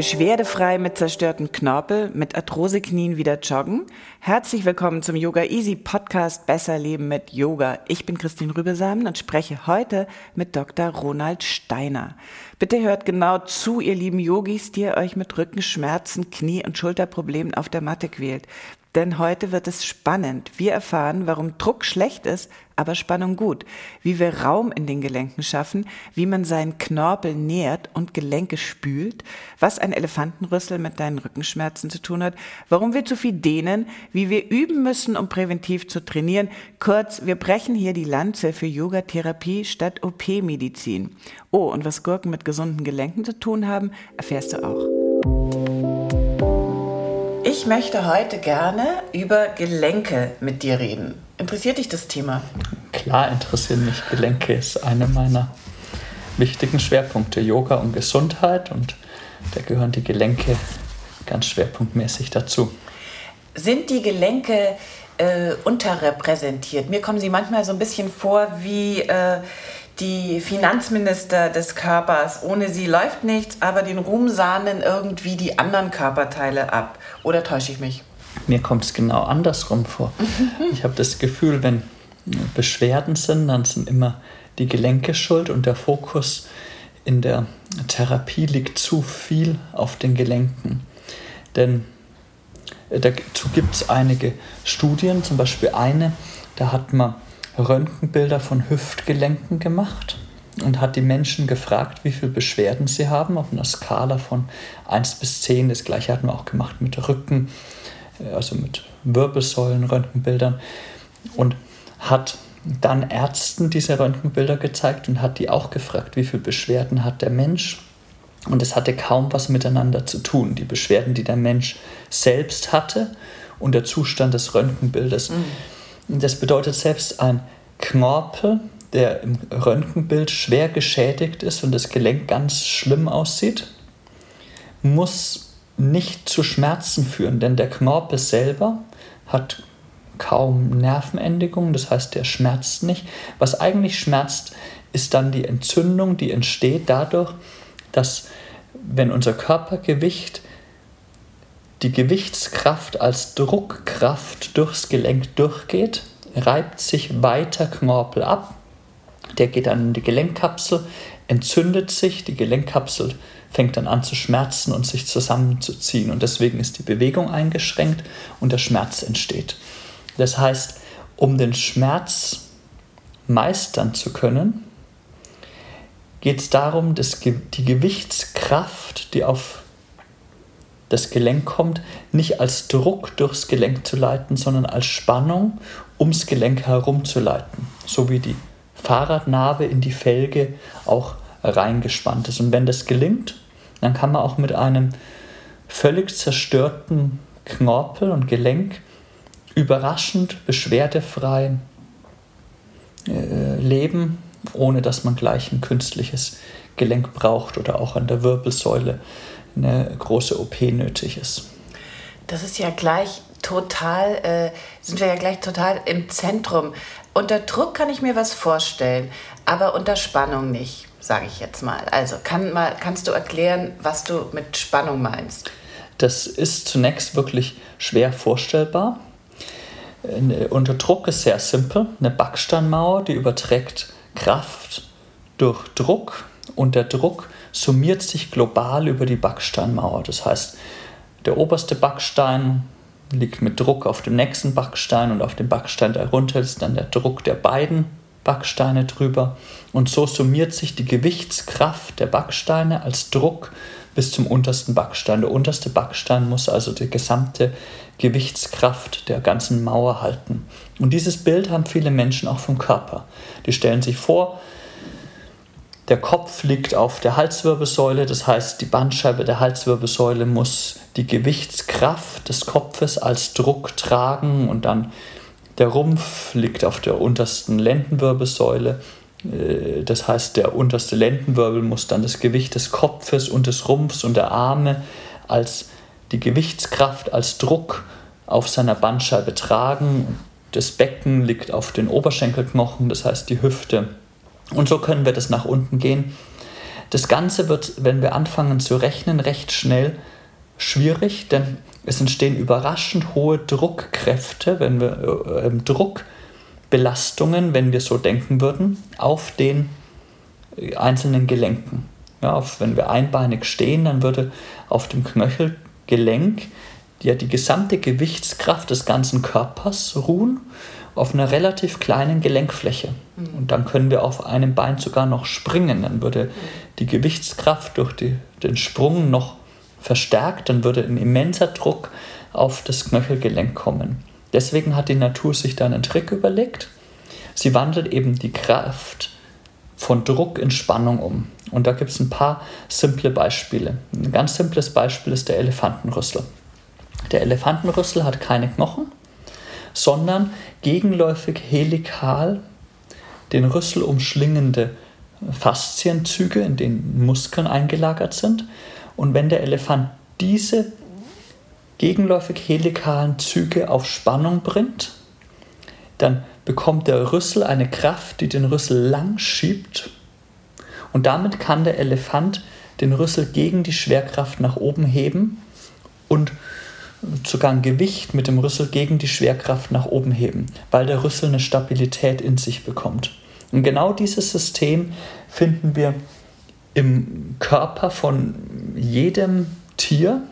Beschwerdefrei mit zerstörten Knorpel, mit Arthroseknien wieder joggen. Herzlich willkommen zum Yoga Easy Podcast Besser Leben mit Yoga. Ich bin Christine Rübesamen und spreche heute mit Dr. Ronald Steiner. Bitte hört genau zu, ihr lieben Yogis, die ihr euch mit Rückenschmerzen, Knie- und Schulterproblemen auf der Matte quält. Denn heute wird es spannend. Wir erfahren, warum Druck schlecht ist, aber Spannung gut. Wie wir Raum in den Gelenken schaffen, wie man seinen Knorpel nährt und Gelenke spült, was ein Elefantenrüssel mit deinen Rückenschmerzen zu tun hat, warum wir zu viel dehnen, wie wir üben müssen, um präventiv zu trainieren. Kurz, wir brechen hier die Lanze für Yogatherapie statt OP-Medizin. Oh, und was Gurken mit gesunden Gelenken zu tun haben, erfährst du auch. Ich möchte heute gerne über Gelenke mit dir reden. Interessiert dich das Thema? Klar interessieren mich Gelenke, ist einer meiner wichtigen Schwerpunkte. Yoga und Gesundheit und da gehören die Gelenke ganz schwerpunktmäßig dazu. Sind die Gelenke äh, unterrepräsentiert? Mir kommen sie manchmal so ein bisschen vor wie äh, die Finanzminister des Körpers. Ohne sie läuft nichts, aber den Ruhm sahnen irgendwie die anderen Körperteile ab. Oder täusche ich mich? Mir kommt es genau andersrum vor. ich habe das Gefühl, wenn Beschwerden sind, dann sind immer die Gelenke schuld und der Fokus in der Therapie liegt zu viel auf den Gelenken. Denn äh, dazu gibt es einige Studien, zum Beispiel eine, da hat man Röntgenbilder von Hüftgelenken gemacht und hat die Menschen gefragt, wie viele Beschwerden sie haben, auf einer Skala von 1 bis 10. Das gleiche hatten wir auch gemacht mit Rücken, äh, also mit Wirbelsäulen, Röntgenbildern und hat dann Ärzten diese Röntgenbilder gezeigt und hat die auch gefragt, wie viele Beschwerden hat der Mensch. Und es hatte kaum was miteinander zu tun. Die Beschwerden, die der Mensch selbst hatte und der Zustand des Röntgenbildes. Mhm. Das bedeutet, selbst ein Knorpel, der im Röntgenbild schwer geschädigt ist und das Gelenk ganz schlimm aussieht, muss nicht zu Schmerzen führen, denn der Knorpel selber hat kaum Nervenendigungen, das heißt, der schmerzt nicht. Was eigentlich schmerzt, ist dann die Entzündung, die entsteht dadurch, dass wenn unser Körpergewicht die Gewichtskraft als Druckkraft durchs Gelenk durchgeht, reibt sich weiter Knorpel ab. Der geht dann in die Gelenkkapsel, entzündet sich, die Gelenkkapsel fängt dann an zu schmerzen und sich zusammenzuziehen. Und deswegen ist die Bewegung eingeschränkt und der Schmerz entsteht. Das heißt, um den Schmerz meistern zu können, geht es darum, dass die Gewichtskraft, die auf das Gelenk kommt, nicht als Druck durchs Gelenk zu leiten, sondern als Spannung ums Gelenk herum zu leiten, so wie die Fahrradnarbe in die Felge auch reingespannt ist. Und wenn das gelingt, dann kann man auch mit einem völlig zerstörten Knorpel und Gelenk überraschend beschwerdefrei äh, leben, ohne dass man gleich ein künstliches Gelenk braucht oder auch an der Wirbelsäule eine große OP nötig ist. Das ist ja gleich total, äh, sind wir ja gleich total im Zentrum. Unter Druck kann ich mir was vorstellen, aber unter Spannung nicht, sage ich jetzt mal. Also kann mal, kannst du erklären, was du mit Spannung meinst? Das ist zunächst wirklich schwer vorstellbar. Unter Druck ist sehr simpel. Eine Backsteinmauer, die überträgt Kraft durch Druck und der Druck summiert sich global über die Backsteinmauer. Das heißt, der oberste Backstein liegt mit Druck auf dem nächsten Backstein und auf dem Backstein darunter ist dann der Druck der beiden Backsteine drüber. Und so summiert sich die Gewichtskraft der Backsteine als Druck bis zum untersten Backstein. Der unterste Backstein muss also die gesamte Gewichtskraft der ganzen Mauer halten. Und dieses Bild haben viele Menschen auch vom Körper. Die stellen sich vor, der Kopf liegt auf der Halswirbelsäule, das heißt, die Bandscheibe der Halswirbelsäule muss die Gewichtskraft des Kopfes als Druck tragen und dann der Rumpf liegt auf der untersten Lendenwirbelsäule. Äh, das heißt, der unterste Lendenwirbel muss dann das Gewicht des Kopfes und des Rumpfs und der Arme als die Gewichtskraft, als Druck auf seiner Bandscheibe tragen. Das Becken liegt auf den Oberschenkelknochen, das heißt die Hüfte. Und so können wir das nach unten gehen. Das Ganze wird, wenn wir anfangen zu rechnen, recht schnell schwierig, denn es entstehen überraschend hohe Druckkräfte, wenn wir äh, ähm, Druckbelastungen, wenn wir so denken würden, auf den äh, einzelnen Gelenken. Ja, auf, wenn wir einbeinig stehen, dann würde auf dem Knöchelgelenk ja die gesamte Gewichtskraft des ganzen Körpers ruhen auf einer relativ kleinen Gelenkfläche. Mhm. Und dann können wir auf einem Bein sogar noch springen. Dann würde die Gewichtskraft durch die, den Sprung noch verstärkt, dann würde ein immenser Druck auf das Knöchelgelenk kommen. Deswegen hat die Natur sich da einen Trick überlegt. Sie wandelt eben die Kraft von Druck in Spannung um. Und da gibt es ein paar simple Beispiele. Ein ganz simples Beispiel ist der Elefantenrüssel. Der Elefantenrüssel hat keine Knochen, sondern gegenläufig helikal den Rüssel umschlingende Faszienzüge, in denen Muskeln eingelagert sind. Und wenn der Elefant diese gegenläufig helikalen Züge auf Spannung bringt, dann bekommt der Rüssel eine Kraft, die den Rüssel lang schiebt. Und damit kann der Elefant den Rüssel gegen die Schwerkraft nach oben heben und sogar ein Gewicht mit dem Rüssel gegen die Schwerkraft nach oben heben, weil der Rüssel eine Stabilität in sich bekommt. Und genau dieses System finden wir im Körper von jedem Tier,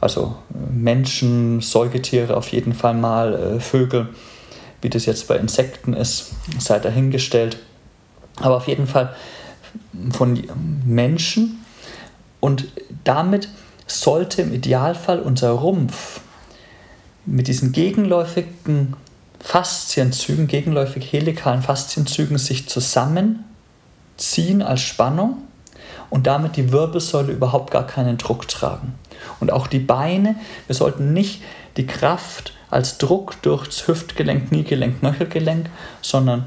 also äh, Menschen, Säugetiere auf jeden Fall mal, äh, Vögel, wie das jetzt bei Insekten ist, sei dahingestellt, aber auf jeden Fall von Menschen. Und damit sollte im Idealfall unser Rumpf mit diesen gegenläufigen Faszienzügen, gegenläufig helikalen Faszienzügen sich zusammen ziehen als Spannung und damit die Wirbelsäule überhaupt gar keinen Druck tragen. Und auch die Beine, wir sollten nicht die Kraft als Druck durchs Hüftgelenk, Kniegelenk, Knöchelgelenk, sondern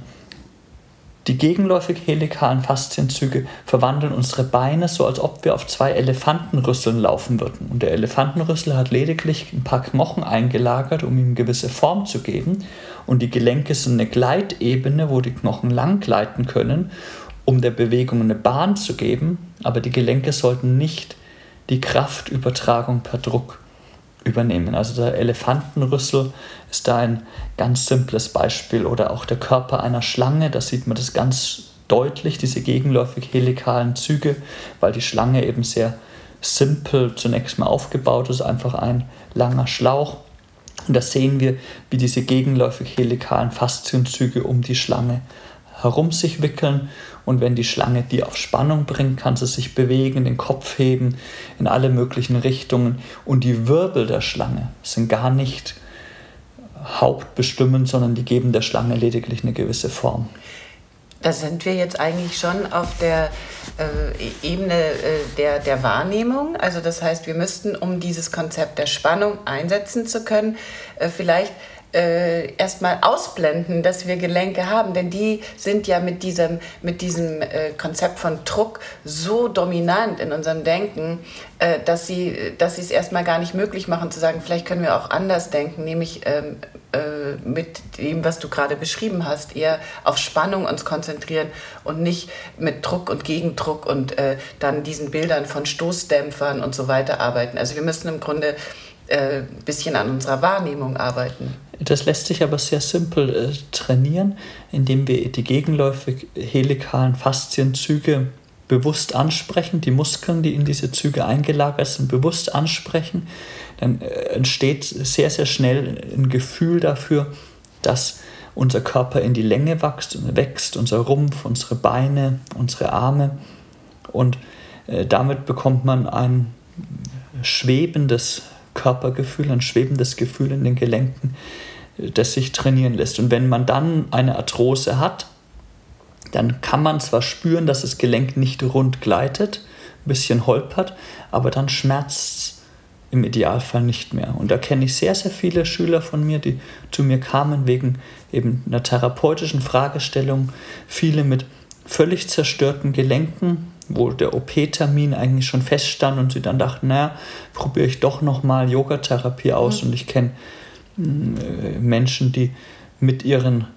die gegenläufig helikalen Faszienzüge verwandeln unsere Beine so, als ob wir auf zwei Elefantenrüsseln laufen würden. Und der Elefantenrüssel hat lediglich ein paar Knochen eingelagert, um ihm gewisse Form zu geben. Und die Gelenke sind eine Gleitebene, wo die Knochen lang gleiten können um der Bewegung eine Bahn zu geben, aber die Gelenke sollten nicht die Kraftübertragung per Druck übernehmen. Also der Elefantenrüssel ist da ein ganz simples Beispiel oder auch der Körper einer Schlange, da sieht man das ganz deutlich, diese gegenläufig helikalen Züge, weil die Schlange eben sehr simpel zunächst mal aufgebaut ist, einfach ein langer Schlauch. Und da sehen wir, wie diese gegenläufig helikalen Faszienzüge um die Schlange herum sich wickeln und wenn die Schlange die auf Spannung bringt, kann sie sich bewegen, den Kopf heben in alle möglichen Richtungen und die Wirbel der Schlange sind gar nicht hauptbestimmend, sondern die geben der Schlange lediglich eine gewisse Form. Da sind wir jetzt eigentlich schon auf der äh, Ebene äh, der, der Wahrnehmung. Also das heißt, wir müssten, um dieses Konzept der Spannung einsetzen zu können, äh, vielleicht äh, erstmal ausblenden, dass wir Gelenke haben, denn die sind ja mit diesem, mit diesem äh, Konzept von Druck so dominant in unserem Denken, äh, dass sie dass es erstmal gar nicht möglich machen zu sagen, vielleicht können wir auch anders denken, nämlich ähm, äh, mit dem, was du gerade beschrieben hast, eher auf Spannung uns konzentrieren und nicht mit Druck und Gegendruck und äh, dann diesen Bildern von Stoßdämpfern und so weiter arbeiten. Also wir müssen im Grunde ein äh, bisschen an unserer Wahrnehmung arbeiten. Das lässt sich aber sehr simpel äh, trainieren, indem wir die gegenläufig helikalen Faszienzüge bewusst ansprechen, die Muskeln, die in diese Züge eingelagert sind, bewusst ansprechen. Dann äh, entsteht sehr, sehr schnell ein Gefühl dafür, dass unser Körper in die Länge wächst, wächst unser Rumpf, unsere Beine, unsere Arme. Und äh, damit bekommt man ein schwebendes Körpergefühl, ein schwebendes Gefühl in den Gelenken, äh, das sich trainieren lässt. Und wenn man dann eine Arthrose hat, dann kann man zwar spüren, dass das Gelenk nicht rund gleitet, ein bisschen holpert, aber dann schmerzt es im Idealfall nicht mehr. Und da kenne ich sehr, sehr viele Schüler von mir, die zu mir kamen wegen eben einer therapeutischen Fragestellung, viele mit völlig zerstörten Gelenken, wo der OP-Termin eigentlich schon feststand und sie dann dachten, naja, probiere ich doch nochmal Yogatherapie aus. Mhm. Und ich kenne äh, Menschen, die mit ihren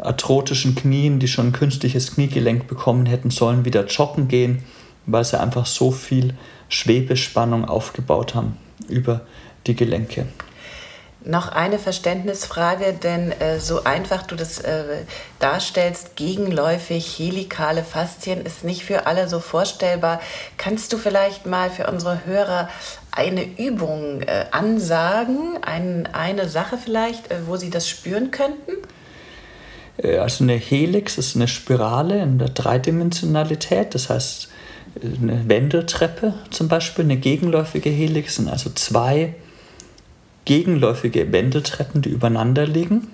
arthrotischen Knien, die schon ein künstliches Kniegelenk bekommen hätten sollen, wieder joggen gehen, weil sie einfach so viel Schwebespannung aufgebaut haben über die Gelenke. Noch eine Verständnisfrage, denn äh, so einfach du das äh, darstellst, gegenläufig helikale Faszien ist nicht für alle so vorstellbar. Kannst du vielleicht mal für unsere Hörer eine Übung äh, ansagen, ein, eine Sache vielleicht, äh, wo sie das spüren könnten? Äh, also eine Helix ist eine Spirale in der Dreidimensionalität, das heißt eine Wendeltreppe zum Beispiel, eine gegenläufige Helix sind also zwei gegenläufige Wendeltreppen, die übereinander liegen.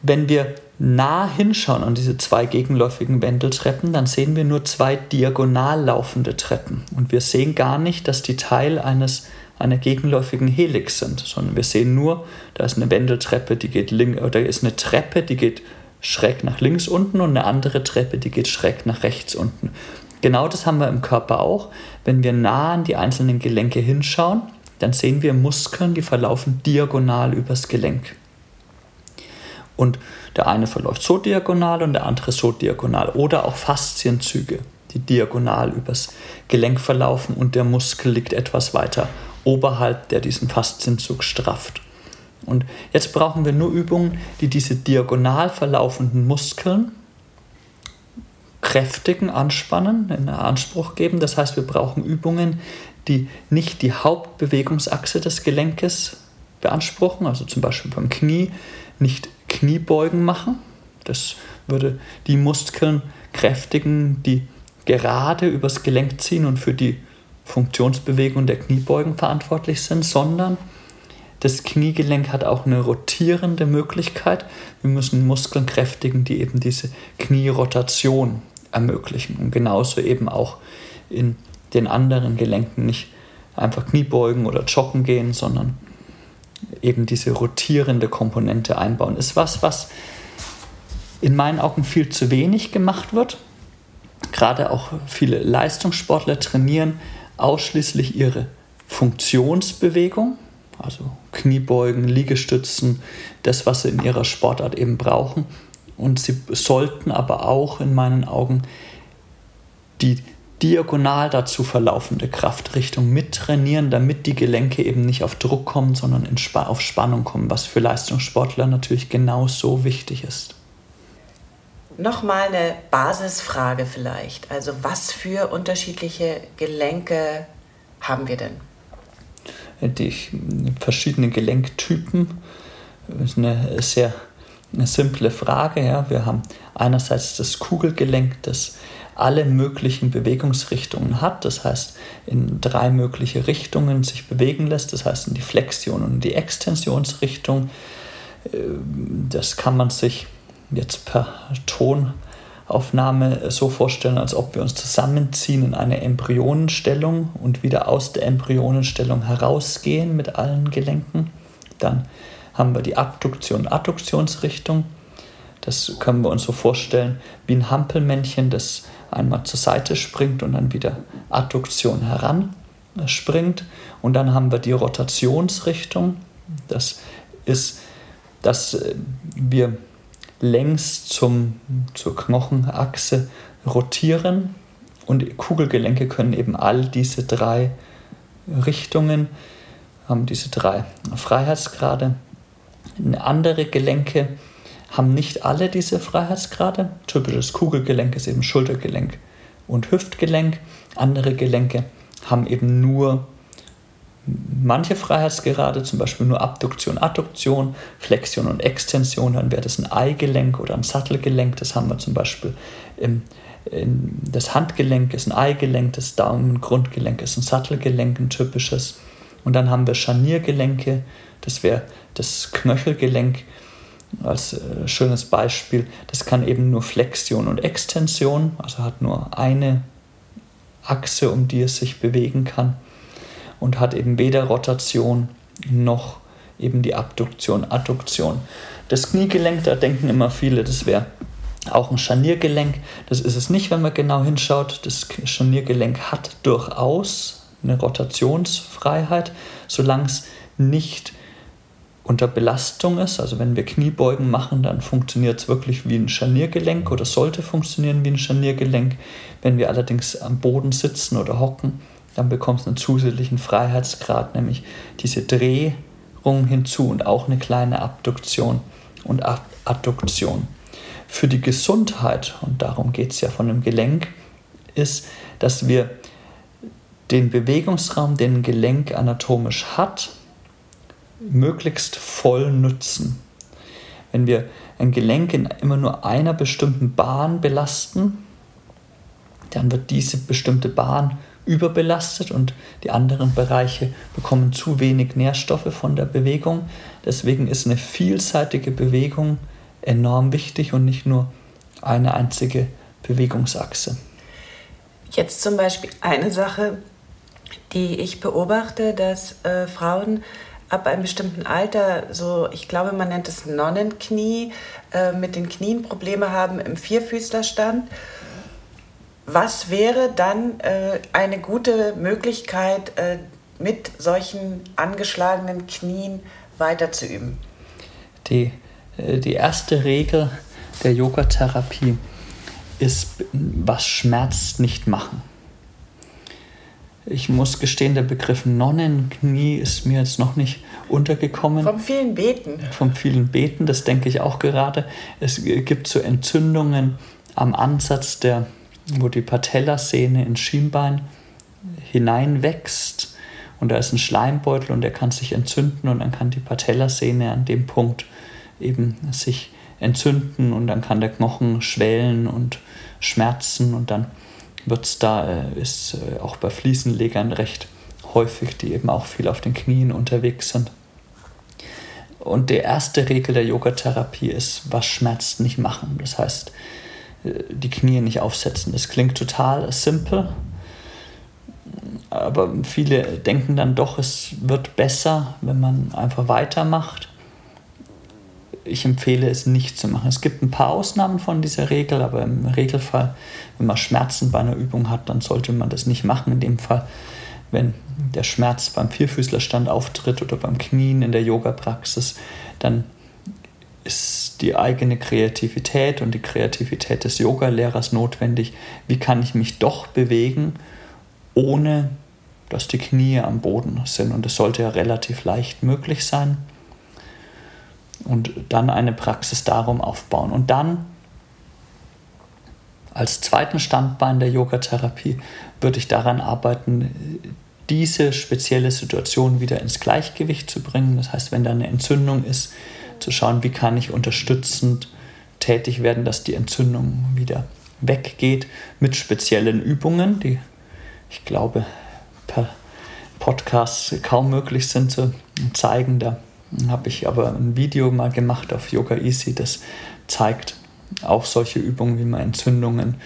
Wenn wir nah hinschauen an diese zwei gegenläufigen Wendeltreppen, dann sehen wir nur zwei diagonal laufende Treppen. Und wir sehen gar nicht, dass die Teil eines, einer gegenläufigen Helix sind, sondern wir sehen nur, da ist eine Wendeltreppe, die geht links, oder ist eine Treppe, die geht schräg nach links unten und eine andere Treppe, die geht schräg nach rechts unten. Genau das haben wir im Körper auch. Wenn wir nah an die einzelnen Gelenke hinschauen, dann sehen wir Muskeln, die verlaufen diagonal übers Gelenk. Und der eine verläuft so diagonal und der andere so diagonal. Oder auch Faszienzüge, die diagonal übers Gelenk verlaufen und der Muskel liegt etwas weiter oberhalb, der diesen Faszienzug strafft. Und jetzt brauchen wir nur Übungen, die diese diagonal verlaufenden Muskeln kräftigen, anspannen, in Anspruch geben. Das heißt, wir brauchen Übungen, die nicht die Hauptbewegungsachse des Gelenkes beanspruchen, also zum Beispiel beim Knie nicht Kniebeugen machen. Das würde die Muskeln kräftigen, die gerade übers Gelenk ziehen und für die Funktionsbewegung der Kniebeugen verantwortlich sind, sondern das Kniegelenk hat auch eine rotierende Möglichkeit. Wir müssen Muskeln kräftigen, die eben diese Knierotation ermöglichen. Und genauso eben auch in den anderen Gelenken nicht einfach Kniebeugen oder joggen gehen, sondern eben diese rotierende Komponente einbauen. Ist was, was in meinen Augen viel zu wenig gemacht wird. Gerade auch viele Leistungssportler trainieren ausschließlich ihre Funktionsbewegung, also Kniebeugen, Liegestützen, das, was sie in ihrer Sportart eben brauchen und sie sollten aber auch in meinen Augen die diagonal dazu verlaufende Kraftrichtung mittrainieren, damit die Gelenke eben nicht auf Druck kommen, sondern auf Spannung kommen, was für Leistungssportler natürlich genauso wichtig ist. Nochmal eine Basisfrage vielleicht. Also was für unterschiedliche Gelenke haben wir denn? Die verschiedenen Gelenktypen ist eine sehr eine simple Frage. Ja. Wir haben einerseits das Kugelgelenk, das alle möglichen Bewegungsrichtungen hat, das heißt in drei mögliche Richtungen sich bewegen lässt, das heißt in die Flexion und die Extensionsrichtung. Ähm, das kann man sich jetzt per Tonaufnahme so vorstellen, als ob wir uns zusammenziehen in eine Embryonenstellung und wieder aus der Embryonenstellung herausgehen mit allen Gelenken. Dann haben wir die Abduktion, Adduktionsrichtung. Das können wir uns so vorstellen wie ein Hampelmännchen, das einmal zur Seite springt und dann wieder Adduktion heran springt. Und dann haben wir die Rotationsrichtung. Das ist, dass wir längs zum, zur Knochenachse rotieren und Kugelgelenke können eben all diese drei Richtungen, haben diese drei Freiheitsgrade andere Gelenke haben nicht alle diese Freiheitsgrade. Typisches Kugelgelenk ist eben Schultergelenk und Hüftgelenk. Andere Gelenke haben eben nur manche Freiheitsgrade, zum Beispiel nur Abduktion, Adduktion, Flexion und Extension, dann wäre das ein Eigelenk oder ein Sattelgelenk. Das haben wir zum Beispiel im das Handgelenk ist ein Eigelenk, das Daumengrundgelenk ist ein Sattelgelenk, ein typisches. Und dann haben wir Scharniergelenke, das wäre das Knöchelgelenk als äh, schönes Beispiel. Das kann eben nur Flexion und Extension, also hat nur eine Achse, um die es sich bewegen kann und hat eben weder Rotation noch eben die Abduktion, Adduktion. Das Kniegelenk, da denken immer viele, das wäre auch ein Scharniergelenk. Das ist es nicht, wenn man genau hinschaut. Das Scharniergelenk hat durchaus eine Rotationsfreiheit, solange es nicht unter Belastung ist. Also wenn wir Kniebeugen machen, dann funktioniert es wirklich wie ein Scharniergelenk oder sollte funktionieren wie ein Scharniergelenk. Wenn wir allerdings am Boden sitzen oder hocken, dann bekommt es einen zusätzlichen Freiheitsgrad, nämlich diese Drehung hinzu und auch eine kleine Abduktion und Adduktion. Für die Gesundheit, und darum geht es ja von einem Gelenk, ist, dass wir den Bewegungsraum, den ein Gelenk anatomisch hat, möglichst voll nutzen. Wenn wir ein Gelenk in immer nur einer bestimmten Bahn belasten, dann wird diese bestimmte Bahn überbelastet und die anderen Bereiche bekommen zu wenig Nährstoffe von der Bewegung. Deswegen ist eine vielseitige Bewegung enorm wichtig und nicht nur eine einzige Bewegungsachse. Jetzt zum Beispiel eine Sache, die ich beobachte, dass äh, Frauen ab einem bestimmten Alter, so ich glaube, man nennt es Nonnenknie, äh, mit den Knien Probleme haben im Vierfüßlerstand. Was wäre dann äh, eine gute Möglichkeit, äh, mit solchen angeschlagenen Knien weiterzuüben? Die äh, die erste Regel der Yogatherapie ist, was schmerzt, nicht machen. Ich muss gestehen, der Begriff Nonnenknie ist mir jetzt noch nicht untergekommen. Vom vielen Beten. Vom vielen Beten, das denke ich auch gerade. Es gibt so Entzündungen am Ansatz, der, wo die Patellasehne ins Schienbein hineinwächst. Und da ist ein Schleimbeutel und der kann sich entzünden und dann kann die Patellasehne an dem Punkt eben sich entzünden und dann kann der Knochen schwellen und schmerzen und dann wird es da, äh, ist äh, auch bei Fliesenlegern recht häufig, die eben auch viel auf den Knien unterwegs sind. Und die erste Regel der Yogatherapie ist, was schmerzt, nicht machen. Das heißt, äh, die Knie nicht aufsetzen. Das klingt total simpel, aber viele denken dann doch, es wird besser, wenn man einfach weitermacht ich empfehle es nicht zu machen. Es gibt ein paar Ausnahmen von dieser Regel, aber im Regelfall, wenn man Schmerzen bei einer Übung hat, dann sollte man das nicht machen. In dem Fall, wenn der Schmerz beim Vierfüßlerstand auftritt oder beim Knien in der Yoga-Praxis, dann ist die eigene Kreativität und die Kreativität des Yogalehrers notwendig. Wie kann ich mich doch bewegen, ohne dass die Knie am Boden sind? Und das sollte ja relativ leicht möglich sein und dann eine Praxis darum aufbauen. Und dann als zweiten Standbein der Yogatherapie würde ich daran arbeiten, diese spezielle Situation wieder ins Gleichgewicht zu bringen. Das heißt, wenn da eine Entzündung ist, zu schauen, wie kann ich unterstützend tätig werden, dass die Entzündung wieder weggeht mit speziellen Übungen, die ich glaube per Podcast kaum möglich sind zu zeigen. Da habe ich aber ein Video mal gemacht auf Yoga Easy, das zeigt auch solche Übungen, wie man Entzündungen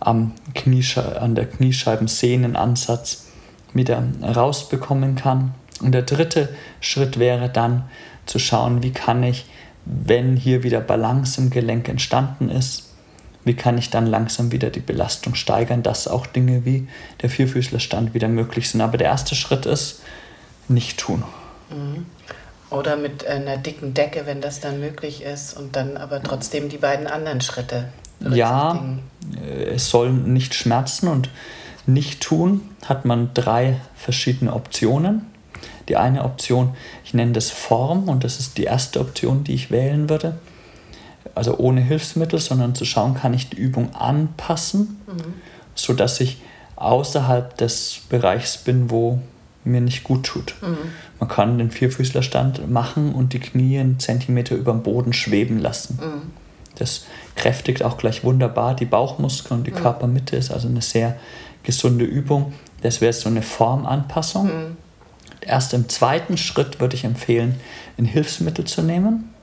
am Kniesche an der Kniescheibensehnenansatz wieder rausbekommen kann. Und der dritte Schritt wäre dann zu schauen, wie kann ich, wenn hier wieder Balance im Gelenk entstanden ist, wie kann ich dann langsam wieder die Belastung steigern, dass auch Dinge wie der Vierfüßlerstand wieder möglich sind. Aber der erste Schritt ist, nicht tun. Mhm. Oder mit einer dicken Decke, wenn das dann möglich ist und dann aber trotzdem die beiden anderen Schritte. Ja, äh, es soll nicht schmerzen und nicht tun, hat man drei verschiedene Optionen. Die eine Option, ich nenne das Form und das ist die erste Option, die ich wählen würde. Also ohne Hilfsmittel, sondern zu schauen, kann ich die Übung anpassen, mhm. sodass ich außerhalb des Bereichs bin, wo mir nicht gut tut. Mhm. Man kann den Vierfüßlerstand machen und die Knie einen Zentimeter über dem Boden schweben lassen. Mhm. Das kräftigt auch gleich wunderbar die Bauchmuskeln und die mhm. Körpermitte, ist also eine sehr gesunde Übung. Das wäre so eine Formanpassung. Mhm. Erst im zweiten Schritt würde ich empfehlen, ein Hilfsmittel zu nehmen.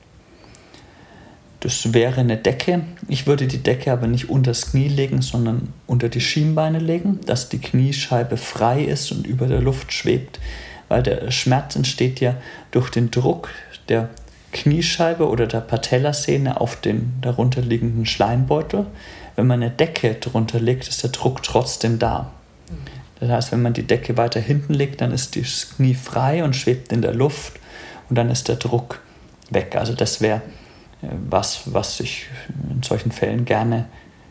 Das wäre eine Decke. Ich würde die Decke aber nicht unter das Knie legen, sondern unter die Schienbeine legen, dass die Kniescheibe frei ist und über der Luft schwebt, weil der Schmerz entsteht ja durch den Druck der Kniescheibe oder der Patellasehne auf den darunterliegenden Schleimbeutel. Wenn man eine Decke drunter legt, ist der Druck trotzdem da. Das heißt, wenn man die Decke weiter hinten legt, dann ist das Knie frei und schwebt in der Luft und dann ist der Druck weg. Also das wäre was, was ich in solchen Fällen gerne,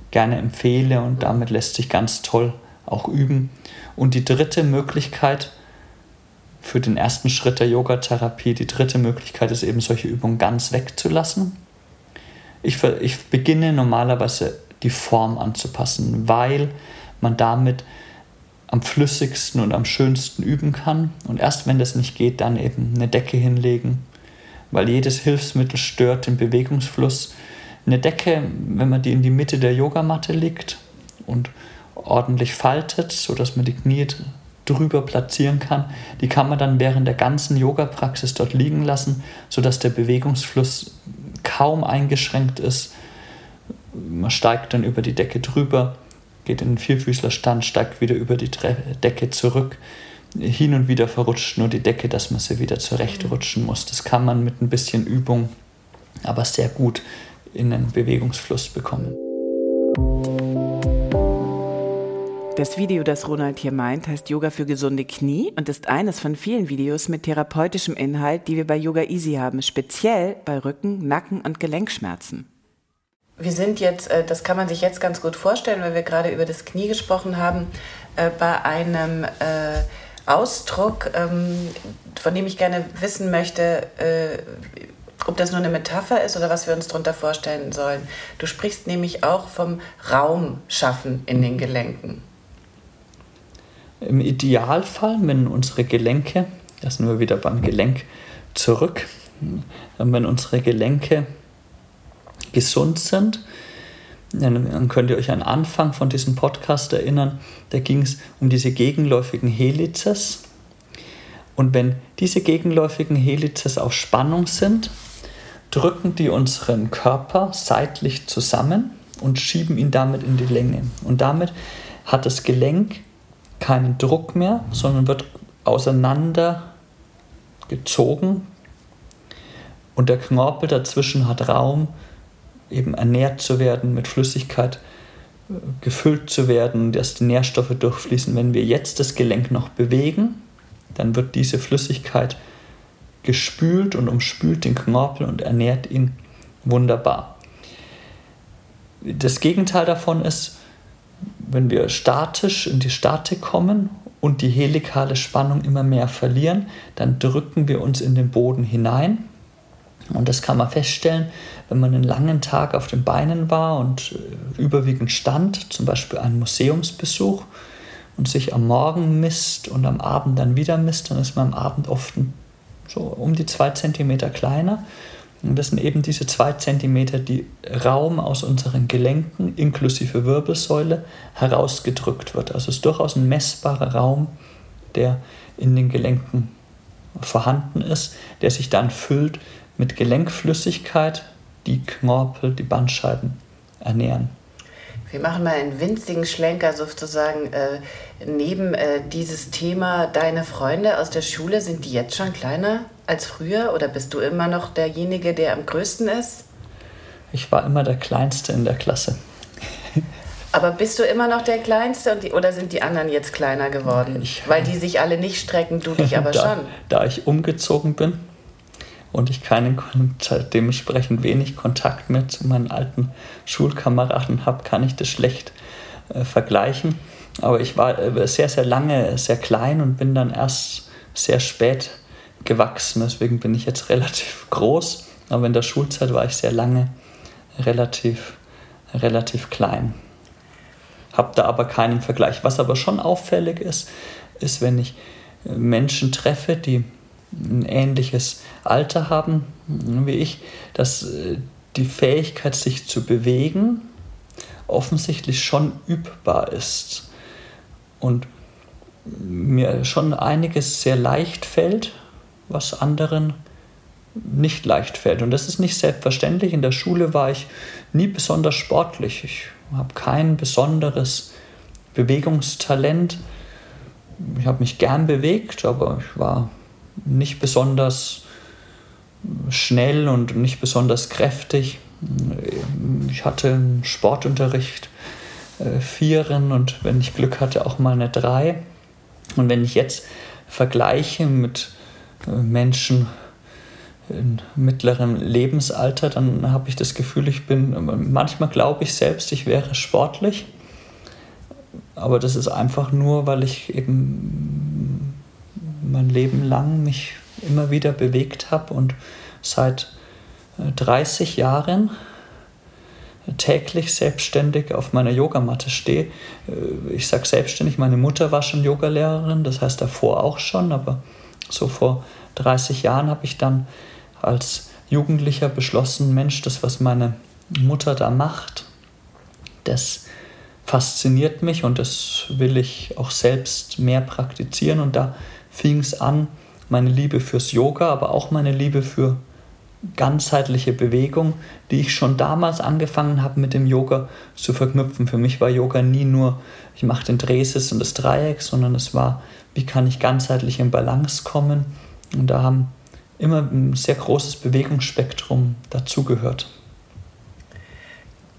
gerne empfehle und damit lässt sich ganz toll auch üben. Und die dritte Möglichkeit für den ersten Schritt der Yogatherapie, die dritte Möglichkeit ist eben solche Übungen ganz wegzulassen. Ich, ich beginne normalerweise die Form anzupassen, weil man damit am flüssigsten und am schönsten üben kann. Und erst wenn das nicht geht, dann eben eine Decke hinlegen weil jedes Hilfsmittel stört den Bewegungsfluss. Eine Decke, wenn man die in die Mitte der Yogamatte legt und ordentlich faltet, sodass man die Knie drüber platzieren kann, die kann man dann während der ganzen Yoga-Praxis dort liegen lassen, sodass der Bewegungsfluss kaum eingeschränkt ist. Man steigt dann über die Decke drüber, geht in den Vierfüßlerstand, steigt wieder über die Decke zurück hin und wieder verrutscht nur die Decke, dass man sie wieder zurechtrutschen muss. Das kann man mit ein bisschen Übung aber sehr gut in einen Bewegungsfluss bekommen. Das Video, das Ronald hier meint, heißt Yoga für gesunde Knie und ist eines von vielen Videos mit therapeutischem Inhalt, die wir bei Yoga Easy haben, speziell bei Rücken, Nacken und Gelenkschmerzen. Wir sind jetzt, äh, das kann man sich jetzt ganz gut vorstellen, weil wir gerade über das Knie gesprochen haben, äh, bei einem äh, Ausdruck, ähm, von dem ich gerne wissen möchte, äh, ob das nur eine Metapher ist oder was wir uns darunter vorstellen sollen. Du sprichst nämlich auch vom Raum schaffen in den Gelenken. Im Idealfall, wenn unsere Gelenke, da sind wir wieder beim Gelenk zurück, wenn unsere Gelenke gesund sind, dann könnt ihr euch an Anfang von diesem Podcast erinnern. Da ging es um diese gegenläufigen Helices. Und wenn diese gegenläufigen Helices auf Spannung sind, drücken die unseren Körper seitlich zusammen und schieben ihn damit in die Länge. Und damit hat das Gelenk keinen Druck mehr, sondern wird auseinander gezogen und der Knorpel dazwischen hat Raum, eben ernährt zu werden, mit Flüssigkeit äh, gefüllt zu werden, dass die Nährstoffe durchfließen. Wenn wir jetzt das Gelenk noch bewegen, dann wird diese Flüssigkeit gespült und umspült den Knorpel und ernährt ihn wunderbar. Das Gegenteil davon ist, wenn wir statisch in die Statik kommen und die helikale Spannung immer mehr verlieren, dann drücken wir uns in den Boden hinein. Und das kann man feststellen, wenn man einen langen Tag auf den Beinen war und äh, überwiegend stand, zum Beispiel einen Museumsbesuch, und sich am Morgen misst und am Abend dann wieder misst, dann ist man am Abend oft so um die zwei Zentimeter kleiner. Und das sind eben diese zwei Zentimeter, die Raum aus unseren Gelenken inklusive Wirbelsäule herausgedrückt wird. Also es ist durchaus ein messbarer Raum, der in den Gelenken vorhanden ist, der sich dann füllt mit Gelenkflüssigkeit, die Knorpel, die Bandscheiben ernähren. Wir machen mal einen winzigen Schlenker sozusagen äh, neben äh, dieses Thema. Deine Freunde aus der Schule, sind die jetzt schon kleiner als früher oder bist du immer noch derjenige, der am größten ist? Ich war immer der Kleinste in der Klasse. Aber bist du immer noch der Kleinste die, oder sind die anderen jetzt kleiner geworden? Ich, Weil die sich alle nicht strecken, du dich aber da, schon. Da ich umgezogen bin, und ich keinen dementsprechend wenig Kontakt mehr zu meinen alten Schulkameraden habe, kann ich das schlecht äh, vergleichen. Aber ich war äh, sehr, sehr lange sehr klein und bin dann erst sehr spät gewachsen. Deswegen bin ich jetzt relativ groß. Aber in der Schulzeit war ich sehr lange relativ, relativ klein. Habe da aber keinen Vergleich. Was aber schon auffällig ist, ist, wenn ich Menschen treffe, die ein ähnliches Alter haben wie ich, dass äh, die Fähigkeit, sich zu bewegen, offensichtlich schon übbar ist. Und mir schon einiges sehr leicht fällt, was anderen nicht leicht fällt. Und das ist nicht selbstverständlich. In der Schule war ich nie besonders sportlich. Ich habe kein besonderes Bewegungstalent. Ich habe mich gern bewegt, aber ich war nicht besonders schnell und nicht besonders kräftig. Ich hatte einen Sportunterricht, äh, Vieren und wenn ich Glück hatte, auch mal eine Drei. Und wenn ich jetzt vergleiche mit äh, Menschen in mittlerem Lebensalter, dann habe ich das Gefühl, ich bin, manchmal glaube ich selbst, ich wäre sportlich. Aber das ist einfach nur, weil ich eben mein Leben lang mich immer wieder bewegt habe und seit 30 äh, Jahren täglich selbstständig auf meiner Yogamatte stehe. Äh, ich sage selbstständig, meine Mutter war schon Yogalehrerin, das heißt davor auch schon, aber so vor 30 Jahren habe ich dann als Jugendlicher beschlossen, Mensch, das, was meine Mutter da macht, das fasziniert mich und das will ich auch selbst mehr praktizieren. Und da fing es an, meine Liebe fürs Yoga, aber auch meine Liebe für ganzheitliche Bewegung, die ich schon damals angefangen habe mit dem Yoga zu verknüpfen. Für mich war Yoga nie nur, ich mache den Drehsitz und das Dreieck, sondern es war, wie kann ich ganzheitlich in Balance kommen. Und da haben immer ein sehr großes Bewegungsspektrum dazugehört.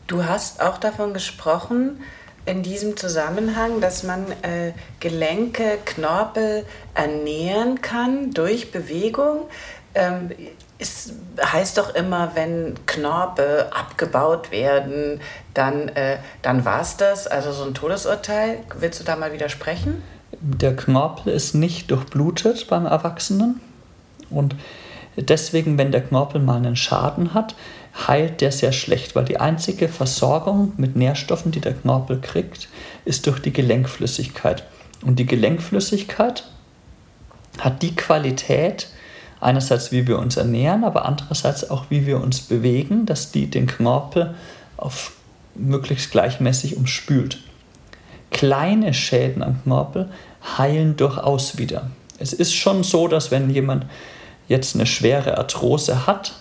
Du hast auch davon gesprochen, in diesem Zusammenhang, dass man äh, Gelenke, Knorpel ernähren kann durch Bewegung. Ähm, es heißt doch immer, wenn Knorpel abgebaut werden, dann, äh, dann war es das, also so ein Todesurteil. Willst du da mal widersprechen? Der Knorpel ist nicht durchblutet beim Erwachsenen und deswegen, wenn der Knorpel mal einen Schaden hat, heilt der sehr schlecht, weil die einzige Versorgung mit Nährstoffen, die der Knorpel kriegt, ist durch die Gelenkflüssigkeit. Und die Gelenkflüssigkeit hat die Qualität, einerseits wie wir uns ernähren, aber andererseits auch wie wir uns bewegen, dass die den Knorpel auf möglichst gleichmäßig umspült. Kleine Schäden am Knorpel heilen durchaus wieder. Es ist schon so, dass wenn jemand jetzt eine schwere Arthrose hat,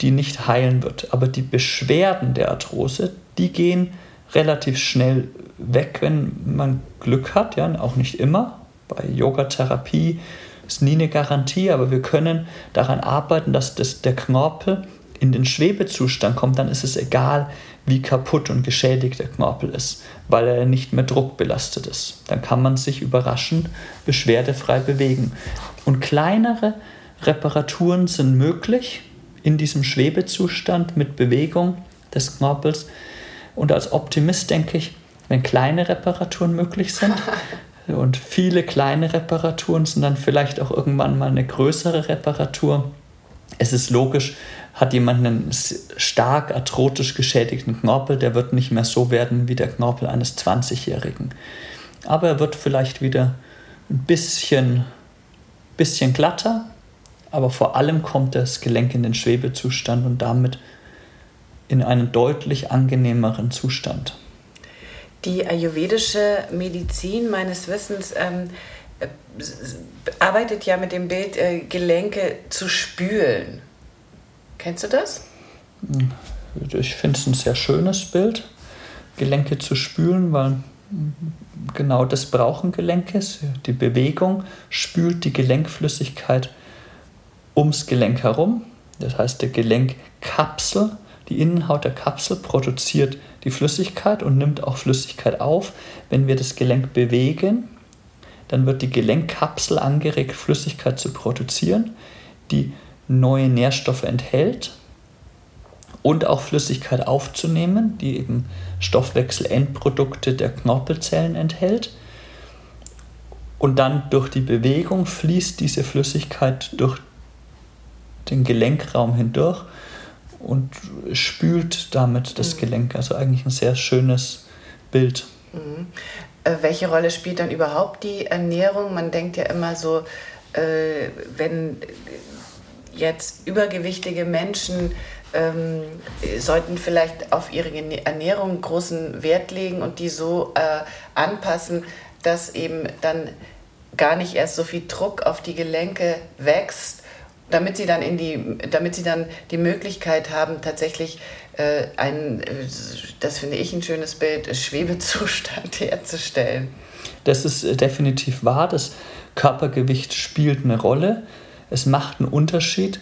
die nicht heilen wird. Aber die Beschwerden der Arthrose, die gehen relativ schnell weg, wenn man Glück hat, ja, auch nicht immer. Bei Yogatherapie ist nie eine Garantie, aber wir können daran arbeiten, dass das, der Knorpel in den Schwebezustand kommt, dann ist es egal, wie kaputt und geschädigt der Knorpel ist, weil er nicht mehr druckbelastet ist. Dann kann man sich überraschend beschwerdefrei bewegen. Und kleinere Reparaturen sind möglich, in diesem Schwebezustand mit Bewegung des Knorpels. Und als Optimist denke ich, wenn kleine Reparaturen möglich sind und viele kleine Reparaturen sind dann vielleicht auch irgendwann mal eine größere Reparatur. Es ist logisch, hat jemand einen stark arthrotisch geschädigten Knorpel, der wird nicht mehr so werden wie der Knorpel eines 20-Jährigen. Aber er wird vielleicht wieder ein bisschen, bisschen glatter, aber vor allem kommt das Gelenk in den Schwebezustand und damit in einen deutlich angenehmeren Zustand. Die ayurvedische Medizin meines Wissens ähm, äh, arbeitet ja mit dem Bild, äh, Gelenke zu spülen. Kennst du das? Ich finde es ein sehr schönes Bild, Gelenke zu spülen, weil genau das brauchen Gelenke. Die Bewegung spült die Gelenkflüssigkeit ums Gelenk herum. Das heißt, der Gelenkkapsel, die Innenhaut der Kapsel produziert die Flüssigkeit und nimmt auch Flüssigkeit auf. Wenn wir das Gelenk bewegen, dann wird die Gelenkkapsel angeregt, Flüssigkeit zu produzieren, die neue Nährstoffe enthält und auch Flüssigkeit aufzunehmen, die eben Stoffwechselendprodukte der Knorpelzellen enthält. Und dann durch die Bewegung fließt diese Flüssigkeit durch den Gelenkraum hindurch und spült damit das mhm. Gelenk. Also eigentlich ein sehr schönes Bild. Mhm. äh, welche Rolle spielt dann überhaupt die Ernährung? Man denkt ja immer so, äh, wenn jetzt übergewichtige Menschen ähm, sollten vielleicht auf ihre Ernährung großen Wert legen und die so äh, anpassen, dass eben dann gar nicht erst so viel Druck auf die Gelenke wächst, damit sie dann in die, damit sie dann die Möglichkeit haben, tatsächlich äh, einen, das finde ich ein schönes Bild, Schwebezustand herzustellen. Das ist äh, definitiv wahr. Das Körpergewicht spielt eine Rolle. Es macht einen Unterschied,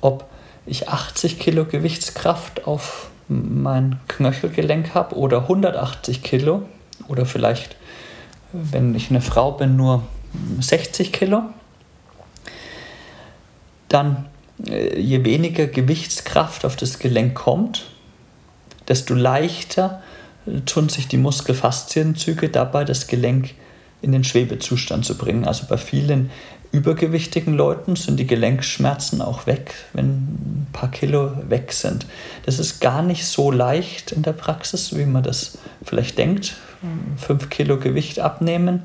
ob ich 80 Kilo Gewichtskraft auf mein Knöchelgelenk habe oder 180 Kilo oder vielleicht, wenn ich eine Frau bin, nur 60 Kilo, dann äh, je weniger Gewichtskraft auf das Gelenk kommt, desto leichter äh, tun sich die Muskelfaszienzüge dabei, das Gelenk in den Schwebezustand zu bringen. Also bei vielen übergewichtigen Leuten sind die Gelenkschmerzen auch weg, wenn ein paar Kilo weg sind. Das ist gar nicht so leicht in der Praxis, wie man das vielleicht denkt. Fünf Kilo Gewicht abnehmen,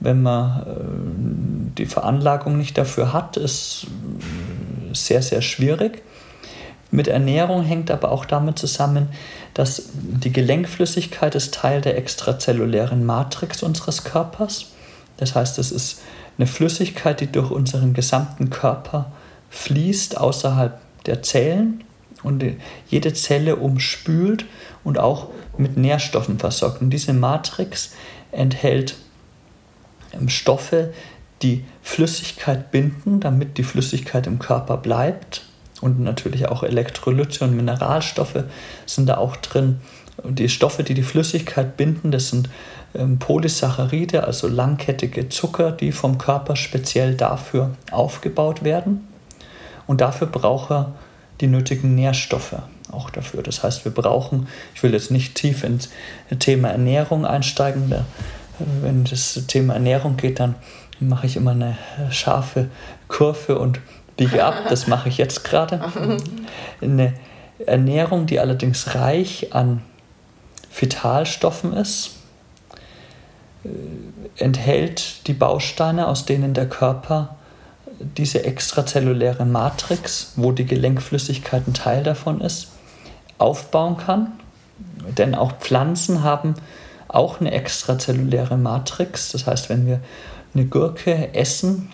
wenn man äh, die Veranlagung nicht dafür hat, ist sehr, sehr schwierig. Mit Ernährung hängt aber auch damit zusammen, dass die Gelenkflüssigkeit ist Teil der extrazellulären Matrix unseres Körpers. Das heißt, es ist eine Flüssigkeit, die durch unseren gesamten Körper fließt, außerhalb der Zellen und jede Zelle umspült und auch mit Nährstoffen versorgt. Und diese Matrix enthält Stoffe, die Flüssigkeit binden, damit die Flüssigkeit im Körper bleibt. Und natürlich auch Elektrolyte und Mineralstoffe sind da auch drin. Die Stoffe, die die Flüssigkeit binden, das sind ähm, Polysaccharide, also langkettige Zucker, die vom Körper speziell dafür aufgebaut werden. Und dafür braucht er die nötigen Nährstoffe auch dafür. Das heißt, wir brauchen, ich will jetzt nicht tief ins Thema Ernährung einsteigen, wenn das Thema Ernährung geht, dann mache ich immer eine scharfe Kurve und biege ab. Das mache ich jetzt gerade. Eine Ernährung, die allerdings reich an Vitalstoffen ist, äh, enthält die Bausteine, aus denen der Körper diese extrazelluläre Matrix, wo die Gelenkflüssigkeit ein Teil davon ist, aufbauen kann. Denn auch Pflanzen haben auch eine extrazelluläre Matrix. Das heißt, wenn wir eine Gurke essen,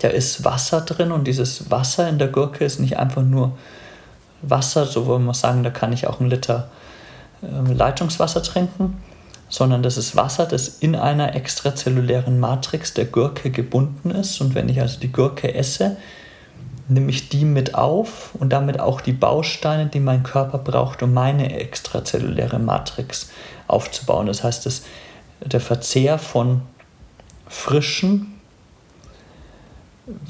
da ist Wasser drin und dieses Wasser in der Gurke ist nicht einfach nur Wasser, so wollen wir sagen, da kann ich auch einen Liter äh, Leitungswasser trinken, sondern das ist Wasser, das in einer extrazellulären Matrix der Gurke gebunden ist. Und wenn ich also die Gurke esse, nehme ich die mit auf und damit auch die Bausteine, die mein Körper braucht, um meine extrazelluläre Matrix aufzubauen. Das heißt, dass der Verzehr von frischen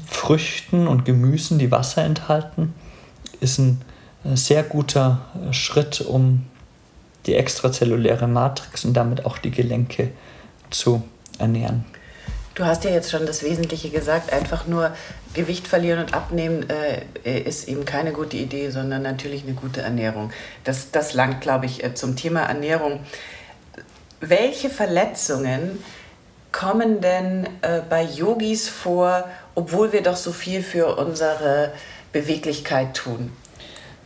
Früchten und Gemüsen, die Wasser enthalten, ist ein sehr guter Schritt, um die extrazelluläre Matrix und damit auch die Gelenke zu ernähren. Du hast ja jetzt schon das Wesentliche gesagt, einfach nur Gewicht verlieren und abnehmen äh, ist eben keine gute Idee, sondern natürlich eine gute Ernährung. Das, das langt, glaube ich, äh, zum Thema Ernährung. Welche Verletzungen kommen denn äh, bei Yogis vor, obwohl wir doch so viel für unsere Beweglichkeit tun?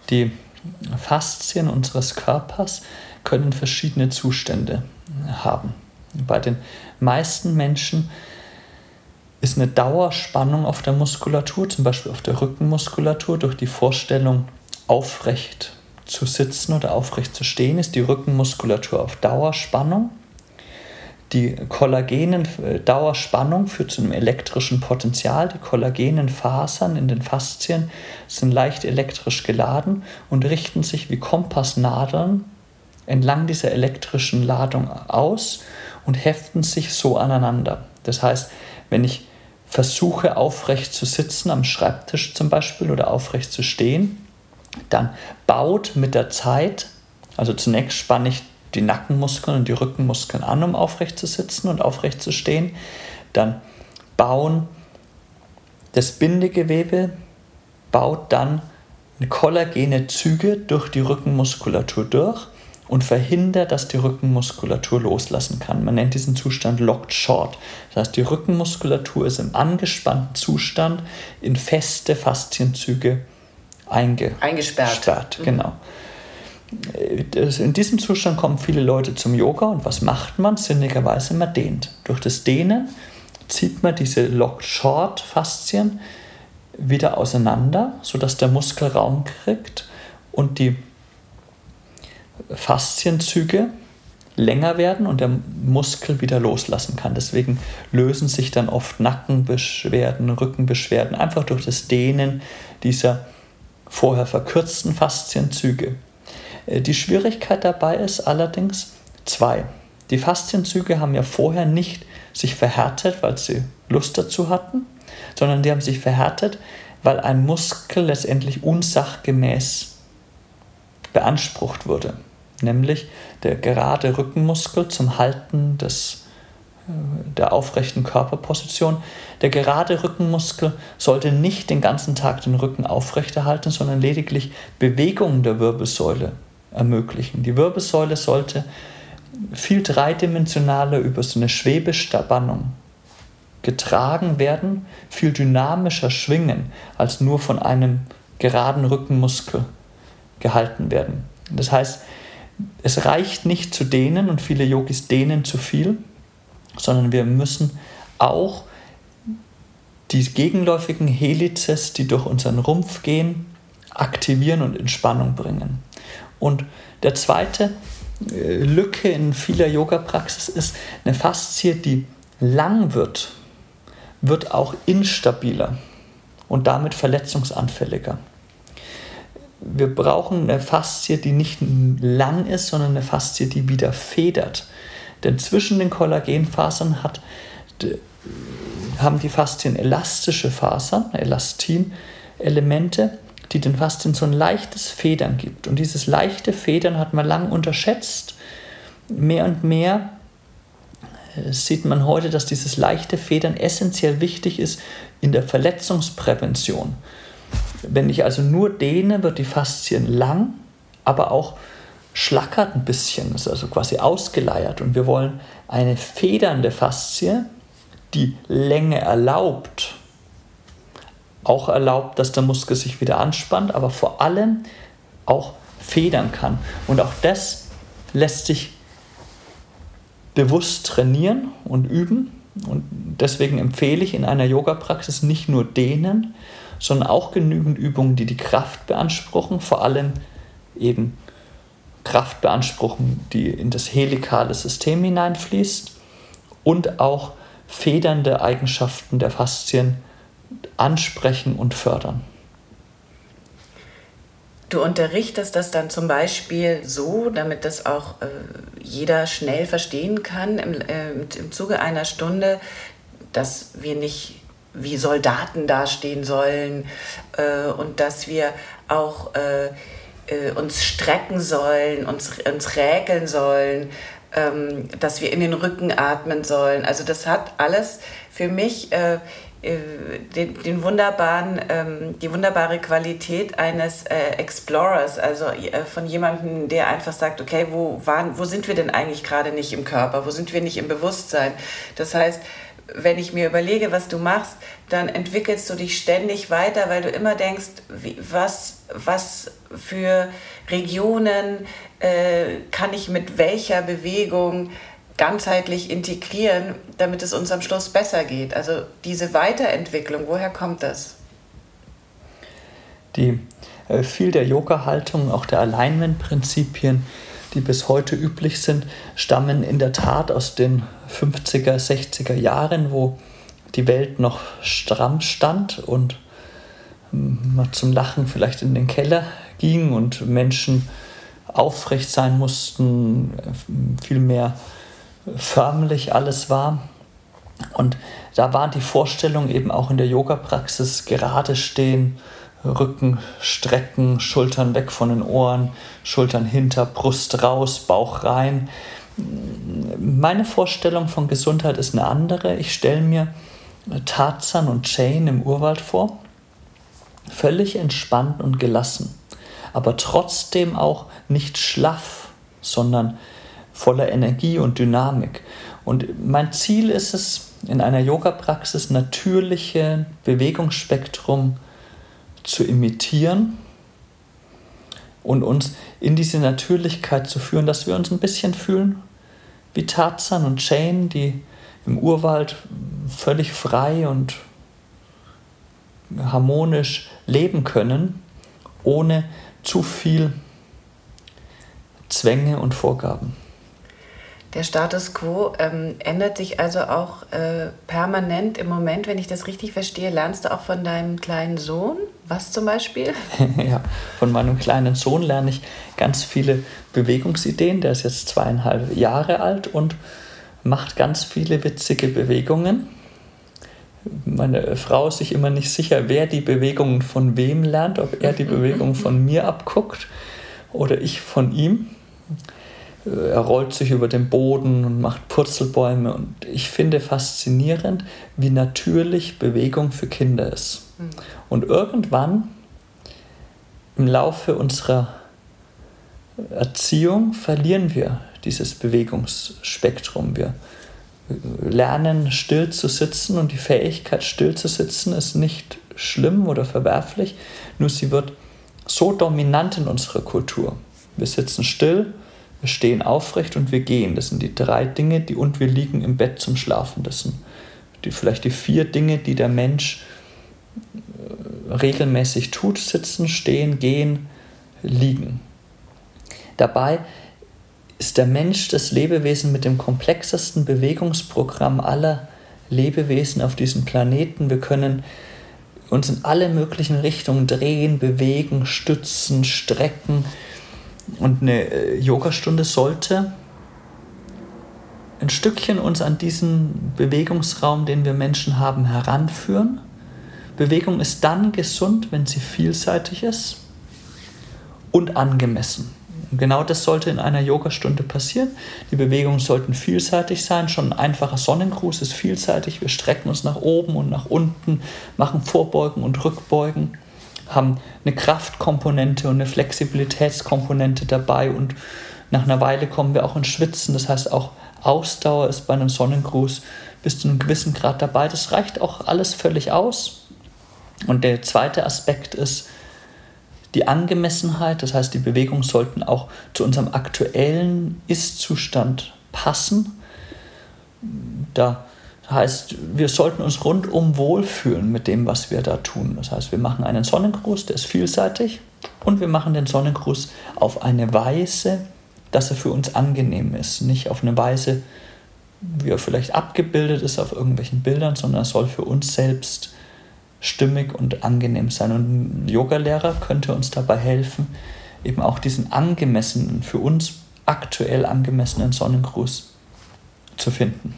Die Faszien unseres Körpers können verschiedene Zustände haben. Bei den meisten Menschen ist eine Dauerspannung auf der Muskulatur, zum Beispiel auf der Rückenmuskulatur, durch die Vorstellung, aufrecht zu sitzen oder aufrecht zu stehen, ist die Rückenmuskulatur auf Dauerspannung. Die kollagenen äh, Dauerspannung führt zu einem elektrischen Potenzial. Die kollagenen Fasern in den Faszien sind leicht elektrisch geladen und richten sich wie Kompassnadeln entlang dieser elektrischen Ladung aus und heften sich so aneinander. Das heißt, wenn ich versuche aufrecht zu sitzen, am Schreibtisch zum Beispiel oder aufrecht zu stehen, dann baut mit der Zeit, also zunächst spanne ich die Nackenmuskeln und die Rückenmuskeln an, um aufrecht zu sitzen und aufrecht zu stehen. Dann bauen das Bindegewebe, baut dann kollagene Züge durch die Rückenmuskulatur durch und verhindert, dass die Rückenmuskulatur loslassen kann. Man nennt diesen Zustand Locked Short. Das heißt, die Rückenmuskulatur ist im angespannten Zustand in feste Faszienzüge einge eingesperrt. Sperrt, mhm. Genau. In diesem Zustand kommen viele Leute zum Yoga und was macht man? Sinnigerweise man dehnt. Durch das Dehnen zieht man diese Locked Short Faszien wieder auseinander, sodass der Muskel Raum kriegt und die Faszienzüge länger werden und der Muskel wieder loslassen kann. Deswegen lösen sich dann oft Nackenbeschwerden, Rückenbeschwerden einfach durch das Dehnen dieser vorher verkürzten Faszienzüge. Äh, die Schwierigkeit dabei ist allerdings zwei. Die Faszienzüge haben ja vorher nicht sich verhärtet, weil sie Lust dazu hatten, sondern die haben sich verhärtet, weil ein Muskel letztendlich unsachgemäß beansprucht wurde, nämlich der gerade Rückenmuskel zum Halten des, äh, der aufrechten Körperposition. Der gerade Rückenmuskel sollte nicht den ganzen Tag den Rücken aufrechterhalten, sondern lediglich Bewegungen der Wirbelsäule ermöglichen. Die Wirbelsäule sollte viel dreidimensionaler über so eine Schwebespannung getragen werden, viel dynamischer schwingen, als nur von einem geraden Rückenmuskel gehalten werden. Das heißt, es reicht nicht zu dehnen und viele Yogis dehnen zu viel, sondern wir müssen auch die gegenläufigen Helices, die durch unseren Rumpf gehen, aktivieren und in Spannung bringen. Und der zweite äh, Lücke in vieler Yoga-Praxis ist, eine Faszie, die lang wird, wird auch instabiler und damit verletzungsanfälliger. Wir brauchen eine Faszie, die nicht lang ist, sondern eine Faszie, die wieder federt. Denn zwischen den Kollagenfasern hat, haben die Faszien elastische Fasern, Elastin-Elemente, die den Faszien so ein leichtes Federn gibt. Und dieses leichte Federn hat man lang unterschätzt. Mehr und mehr äh, sieht man heute, dass dieses leichte Federn essentiell wichtig ist in der Verletzungsprävention. Wenn ich also nur dehne, wird die Faszien lang, aber auch schlackert ein bisschen, ist also quasi ausgeleiert. Und wir wollen eine federnde Faszie, die Länge erlaubt, auch erlaubt, dass der Muskel sich wieder anspannt, aber vor allem auch federn kann. Und auch das lässt sich bewusst trainieren und üben. Und deswegen empfehle ich in einer Yoga-Praxis nicht nur dehnen, sondern auch genügend Übungen, die die Kraft beanspruchen, vor allem eben Kraft beanspruchen, die in das helikale System hineinfließt und auch federnde Eigenschaften der Faszien ansprechen und fördern. Du unterrichtest das dann zum Beispiel so, damit das auch äh, jeder schnell verstehen kann, im, äh, im Zuge einer Stunde, dass wir nicht wie Soldaten dastehen sollen äh, und dass wir auch äh, äh, uns strecken sollen, uns, uns räkeln sollen, ähm, dass wir in den Rücken atmen sollen. Also das hat alles für mich äh, äh, den, den, wunderbaren, ähm, die wunderbare Qualität eines äh, Explorers, also äh, von jemandem, der einfach sagt, okay, wo, waren, wo sind wir denn eigentlich gerade nicht im Körper, wo sind wir nicht im Bewusstsein? Das heißt, wenn ich mir überlege, was du machst, dann entwickelst du dich ständig weiter, weil du immer denkst, wie, was, was für Regionen äh, kann ich mit welcher Bewegung ganzheitlich integrieren, damit es uns am Schluss besser geht. Also diese Weiterentwicklung, woher kommt das? Die, äh, viel der Yoga-Haltung, auch der Alignment-Prinzipien, die bis heute üblich sind, stammen in der Tat aus den 50er, 60er Jahren, wo die Welt noch stramm stand und hm, man zum Lachen vielleicht in den Keller ging und Menschen aufrecht sein mussten, viel mehr förmlich alles war. Und da war die Vorstellung eben auch in der Yoga-Praxis gerade stehen, Rücken strecken, Schultern weg von den Ohren, Schultern hinter, Brust raus, Bauch rein. Meine Vorstellung von Gesundheit ist eine andere. Ich stelle mir Tarzan und Jane im Urwald vor, völlig entspannt und gelassen, aber trotzdem auch nicht schlaff sondern voller Energie und Dynamik. Und mein Ziel ist es, in einer Yoga-Praxis natürliche Bewegungsspektrum zu imitieren und uns in diese Natürlichkeit zu führen, dass wir uns ein bisschen fühlen wie Tarzan und Jane, die im Urwald völlig frei und harmonisch leben können, ohne zu viel Zwänge und Vorgaben. Der Status quo ähm, ändert sich also auch äh, permanent im Moment, wenn ich das richtig verstehe. Lernst du auch von deinem kleinen Sohn? Was zum Beispiel? ja, von meinem kleinen Sohn lerne ich ganz viele Bewegungsideen. Der ist jetzt zweieinhalb Jahre alt und macht ganz viele witzige Bewegungen. Meine Frau ist sich immer nicht sicher, wer die Bewegungen von wem lernt, ob er die Bewegungen von mir abguckt oder ich von ihm. Er rollt sich über den Boden und macht Purzelbäume und ich finde faszinierend, wie natürlich Bewegung für Kinder ist. Mhm. Und irgendwann im Laufe unserer Erziehung verlieren wir dieses Bewegungsspektrum. Wir lernen still zu sitzen und die Fähigkeit still zu sitzen ist nicht schlimm oder verwerflich, nur sie wird so dominant in unserer Kultur. Wir sitzen still, wir stehen aufrecht und wir gehen. Das sind die drei Dinge, die und wir liegen im Bett zum Schlafen. Das sind die, vielleicht die vier Dinge, die der Mensch äh, regelmäßig tut: sitzen, stehen, gehen, liegen. Dabei ist der Mensch das Lebewesen mit dem komplexesten Bewegungsprogramm aller Lebewesen auf diesem Planeten. Wir können uns in alle möglichen Richtungen drehen, bewegen, stützen, strecken. Und eine äh, Yogastunde sollte ein Stückchen uns an diesen Bewegungsraum, den wir Menschen haben, heranführen. Bewegung ist dann gesund, wenn sie vielseitig ist und angemessen. Und genau das sollte in einer Yogastunde passieren. Die Bewegungen sollten vielseitig sein. Schon ein einfacher Sonnengruß ist vielseitig. Wir strecken uns nach oben und nach unten, machen Vorbeugen und Rückbeugen, haben eine Kraftkomponente und eine Flexibilitätskomponente dabei und nach einer Weile kommen wir auch ins Schwitzen. Das heißt, auch Ausdauer ist bei einem Sonnengruß bis zu einem gewissen Grad dabei. Das reicht auch alles völlig aus. Und der zweite Aspekt ist, die Angemessenheit, das heißt, die Bewegungen sollten auch zu unserem aktuellen Ist-Zustand passen. Da heißt, wir sollten uns rundum wohlfühlen mit dem, was wir da tun. Das heißt, wir machen einen Sonnengruß, der ist vielseitig, und wir machen den Sonnengruß auf eine Weise, dass er für uns angenehm ist. Nicht auf eine Weise, wie er vielleicht abgebildet ist auf irgendwelchen Bildern, sondern er soll für uns selbst stimmig und angenehm sein. Und ein Yogalehrer könnte uns dabei helfen, eben auch diesen angemessenen, für uns aktuell angemessenen Sonnengruß zu finden.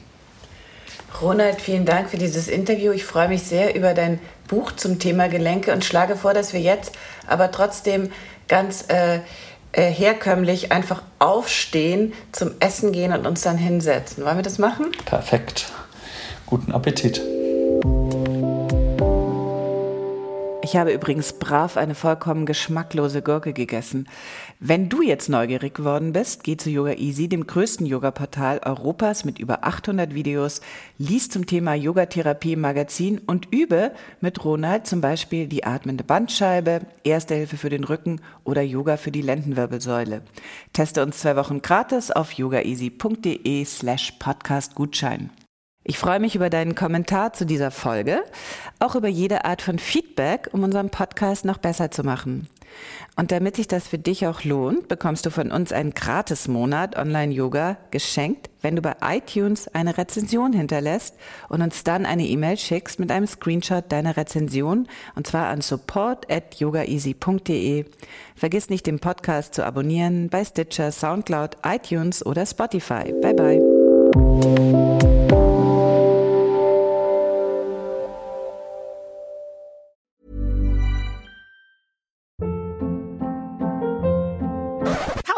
Ronald, vielen Dank für dieses Interview. Ich freue mich sehr über dein Buch zum Thema Gelenke und schlage vor, dass wir jetzt aber trotzdem ganz äh, äh, herkömmlich einfach aufstehen, zum Essen gehen und uns dann hinsetzen. Wollen wir das machen? Perfekt. Guten Appetit. Ich habe übrigens brav eine vollkommen geschmacklose Gurke gegessen. Wenn du jetzt neugierig geworden bist, geh zu Yoga Easy, dem größten Yoga-Portal Europas mit über 800 Videos, lies zum Thema Yogatherapie im Magazin und übe mit Ronald zum Beispiel die atmende Bandscheibe, Erste Hilfe für den Rücken oder Yoga für die Lendenwirbelsäule. Teste uns zwei Wochen gratis auf yogaeasy.de slash podcast Gutschein. Ich freue mich über deinen Kommentar zu dieser Folge, auch über jede Art von Feedback, um unseren Podcast noch besser zu machen. Und damit sich das für dich auch lohnt, bekommst du von uns einen Gratis-Monat Online-Yoga geschenkt, wenn du bei iTunes eine Rezension hinterlässt und uns dann eine E-Mail schickst mit einem Screenshot deiner Rezension und zwar an support at yogaeasy.de. Vergiss nicht, den Podcast zu abonnieren bei Stitcher, Soundcloud, iTunes oder Spotify. Bye bye.